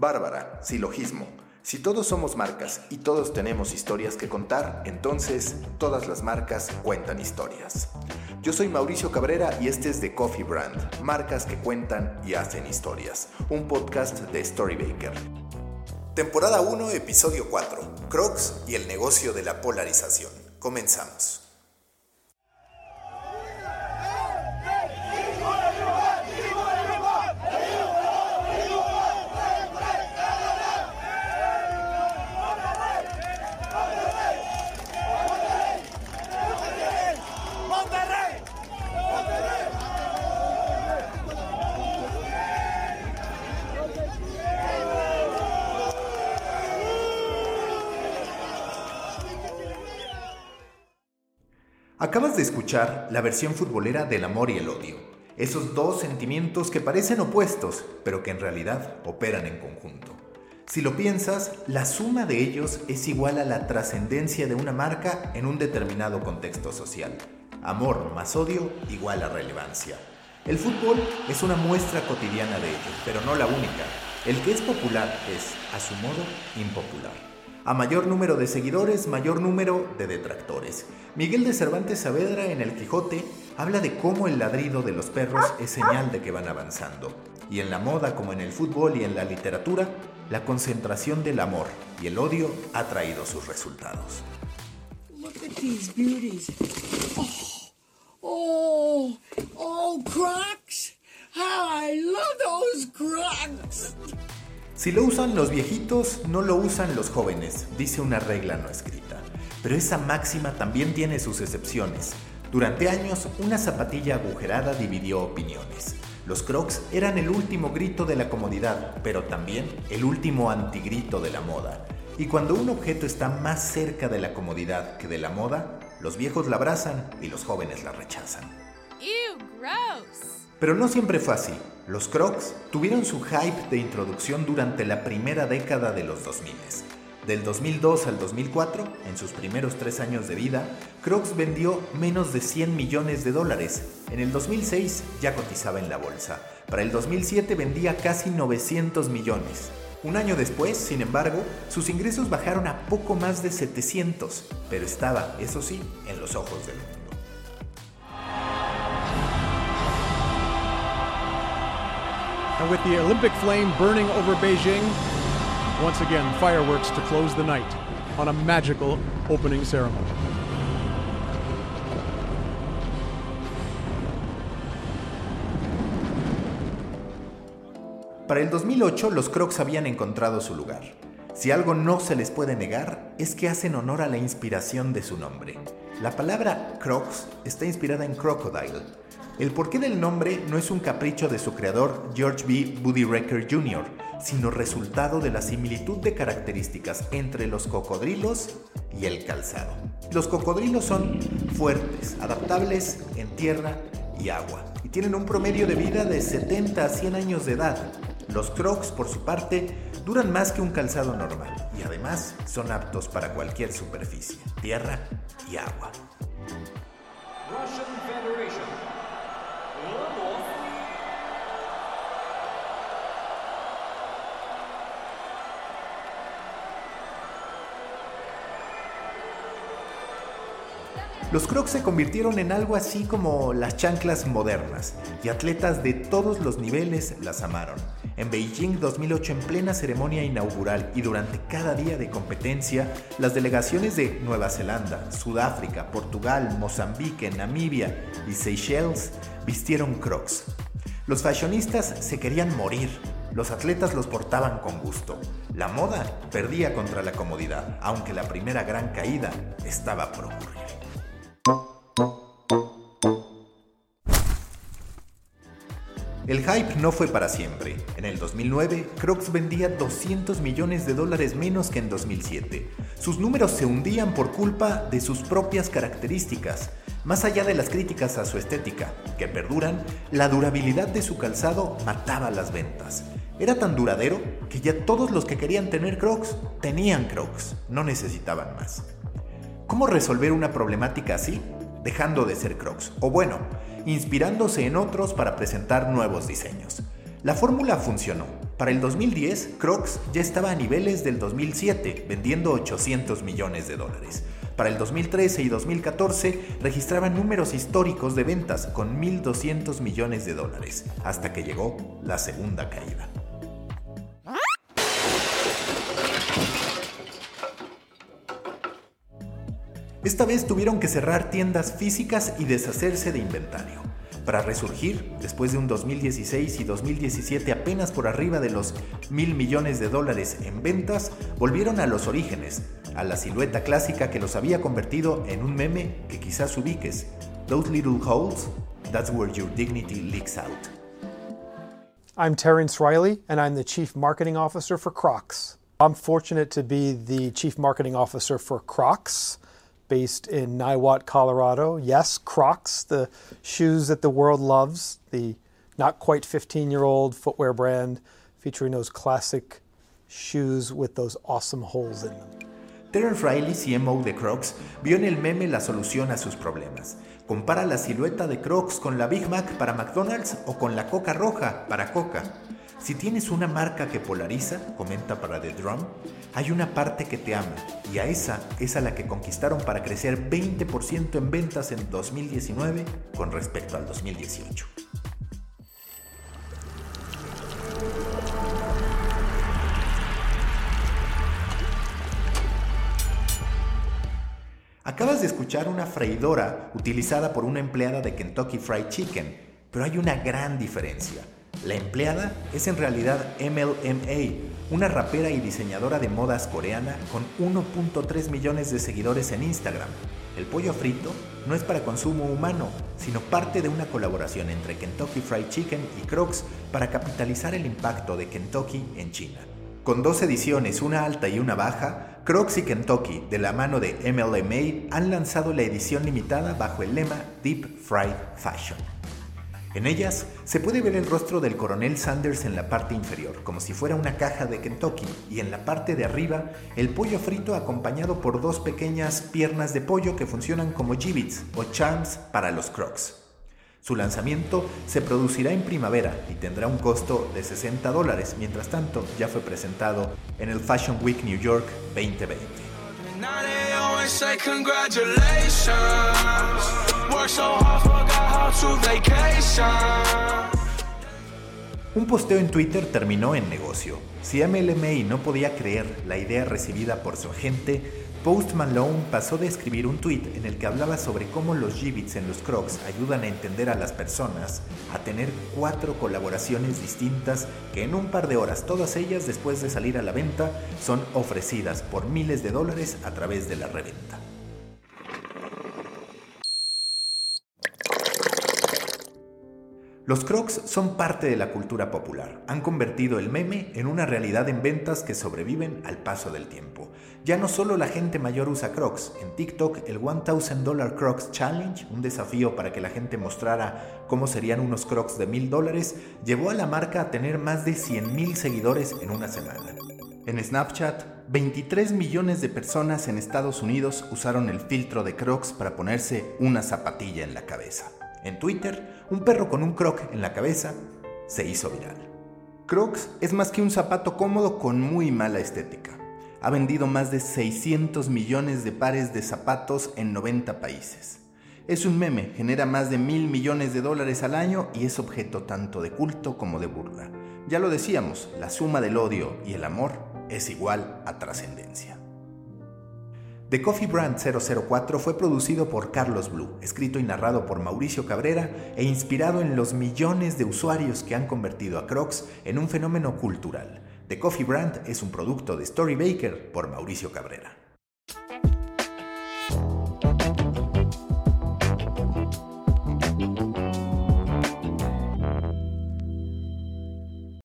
Bárbara, silogismo. Si todos somos marcas y todos tenemos historias que contar, entonces todas las marcas cuentan historias. Yo soy Mauricio Cabrera y este es The Coffee Brand, marcas que cuentan y hacen historias, un podcast de Storybaker. Temporada 1, episodio 4, Crocs y el negocio de la polarización. Comenzamos. Acabas de escuchar la versión futbolera del amor y el odio, esos dos sentimientos que parecen opuestos, pero que en realidad operan en conjunto. Si lo piensas, la suma de ellos es igual a la trascendencia de una marca en un determinado contexto social. Amor más odio igual a relevancia. El fútbol es una muestra cotidiana de ello, pero no la única. El que es popular es, a su modo, impopular. A mayor número de seguidores, mayor número de detractores. Miguel de Cervantes Saavedra en El Quijote habla de cómo el ladrido de los perros es señal de que van avanzando. Y en la moda como en el fútbol y en la literatura, la concentración del amor y el odio ha traído sus resultados. Look at these beauties. Oh, oh, oh, Crocs. How I love those Crocs. Si lo usan los viejitos, no lo usan los jóvenes, dice una regla no escrita. Pero esa máxima también tiene sus excepciones. Durante años, una zapatilla agujerada dividió opiniones. Los crocs eran el último grito de la comodidad, pero también el último antigrito de la moda. Y cuando un objeto está más cerca de la comodidad que de la moda, los viejos la abrazan y los jóvenes la rechazan. Gross. Pero no siempre fue así. Los Crocs tuvieron su hype de introducción durante la primera década de los 2000. Del 2002 al 2004, en sus primeros tres años de vida, Crocs vendió menos de 100 millones de dólares. En el 2006 ya cotizaba en la bolsa. Para el 2007 vendía casi 900 millones. Un año después, sin embargo, sus ingresos bajaron a poco más de 700, pero estaba, eso sí, en los ojos del mundo. And with the Olympic flame burning over Beijing, once again, fireworks to close the night on a magical opening ceremony. Para el 2008, los Crocs habían encontrado su lugar. Si algo no se les puede negar, es que hacen honor a la inspiración de su nombre. La palabra Crocs está inspirada en crocodile, el porqué del nombre no es un capricho de su creador George B. Buddy Recker Jr., sino resultado de la similitud de características entre los cocodrilos y el calzado. Los cocodrilos son fuertes, adaptables en tierra y agua, y tienen un promedio de vida de 70 a 100 años de edad. Los crocs, por su parte, duran más que un calzado normal y además son aptos para cualquier superficie, tierra y agua. Los Crocs se convirtieron en algo así como las chanclas modernas, y atletas de todos los niveles las amaron. En Beijing 2008, en plena ceremonia inaugural y durante cada día de competencia, las delegaciones de Nueva Zelanda, Sudáfrica, Portugal, Mozambique, Namibia y Seychelles vistieron Crocs. Los fashionistas se querían morir, los atletas los portaban con gusto. La moda perdía contra la comodidad, aunque la primera gran caída estaba por ocurrir. El hype no fue para siempre. En el 2009, Crocs vendía 200 millones de dólares menos que en 2007. Sus números se hundían por culpa de sus propias características. Más allá de las críticas a su estética, que perduran, la durabilidad de su calzado mataba las ventas. Era tan duradero que ya todos los que querían tener Crocs tenían Crocs, no necesitaban más. ¿Cómo resolver una problemática así? Dejando de ser Crocs, o bueno, inspirándose en otros para presentar nuevos diseños. La fórmula funcionó. Para el 2010, Crocs ya estaba a niveles del 2007, vendiendo 800 millones de dólares. Para el 2013 y 2014 registraban números históricos de ventas con 1.200 millones de dólares, hasta que llegó la segunda caída. Esta vez tuvieron que cerrar tiendas físicas y deshacerse de inventario para resurgir después de un 2016 y 2017 apenas por arriba de los mil millones de dólares en ventas, volvieron a los orígenes, a la silueta clásica que los había convertido en un meme que quizás ubiques. Those little holes, that's where your dignity leaks out. I'm Terrence Riley, and I'm the Chief Marketing Officer for Crocs. I'm fortunate to be the Chief Marketing Officer for Crocs. Based in Niwot, Colorado. Yes, Crocs, the shoes that the world loves, the not quite 15 year old footwear brand featuring those classic shoes with those awesome holes in them. Terence Riley, CMO de Crocs, vio en el meme la solución a sus problemas. Compara la silueta de Crocs con la Big Mac para McDonald's o con la Coca Roja para Coca. Si tienes una marca que polariza, comenta para The Drum, hay una parte que te ama y a esa es a la que conquistaron para crecer 20% en ventas en 2019 con respecto al 2018. Acabas de escuchar una freidora utilizada por una empleada de Kentucky Fried Chicken, pero hay una gran diferencia. La empleada es en realidad MLMA, una rapera y diseñadora de modas coreana con 1.3 millones de seguidores en Instagram. El pollo frito no es para consumo humano, sino parte de una colaboración entre Kentucky Fried Chicken y Crocs para capitalizar el impacto de Kentucky en China. Con dos ediciones, una alta y una baja, Crocs y Kentucky, de la mano de MLMA, han lanzado la edición limitada bajo el lema Deep Fried Fashion. En ellas se puede ver el rostro del coronel Sanders en la parte inferior, como si fuera una caja de Kentucky, y en la parte de arriba el pollo frito acompañado por dos pequeñas piernas de pollo que funcionan como gibbets o charms para los crocs. Su lanzamiento se producirá en primavera y tendrá un costo de 60 dólares, mientras tanto ya fue presentado en el Fashion Week New York 2020. Un posteo en Twitter terminó en negocio. Si MLMA no podía creer la idea recibida por su agente, Post Malone pasó de escribir un tweet en el que hablaba sobre cómo los gibbets en los crocs ayudan a entender a las personas, a tener cuatro colaboraciones distintas que en un par de horas, todas ellas después de salir a la venta, son ofrecidas por miles de dólares a través de la reventa. Los crocs son parte de la cultura popular. Han convertido el meme en una realidad en ventas que sobreviven al paso del tiempo. Ya no solo la gente mayor usa crocs. En TikTok, el $1000 Crocs Challenge, un desafío para que la gente mostrara cómo serían unos crocs de $1000 dólares, llevó a la marca a tener más de 100.000 seguidores en una semana. En Snapchat, 23 millones de personas en Estados Unidos usaron el filtro de crocs para ponerse una zapatilla en la cabeza. En Twitter, un perro con un croc en la cabeza se hizo viral. Crocs es más que un zapato cómodo con muy mala estética. Ha vendido más de 600 millones de pares de zapatos en 90 países. Es un meme, genera más de mil millones de dólares al año y es objeto tanto de culto como de burla. Ya lo decíamos, la suma del odio y el amor es igual a trascendencia. The Coffee Brand 004 fue producido por Carlos Blue, escrito y narrado por Mauricio Cabrera e inspirado en los millones de usuarios que han convertido a Crocs en un fenómeno cultural. The Coffee Brand es un producto de Story Baker por Mauricio Cabrera.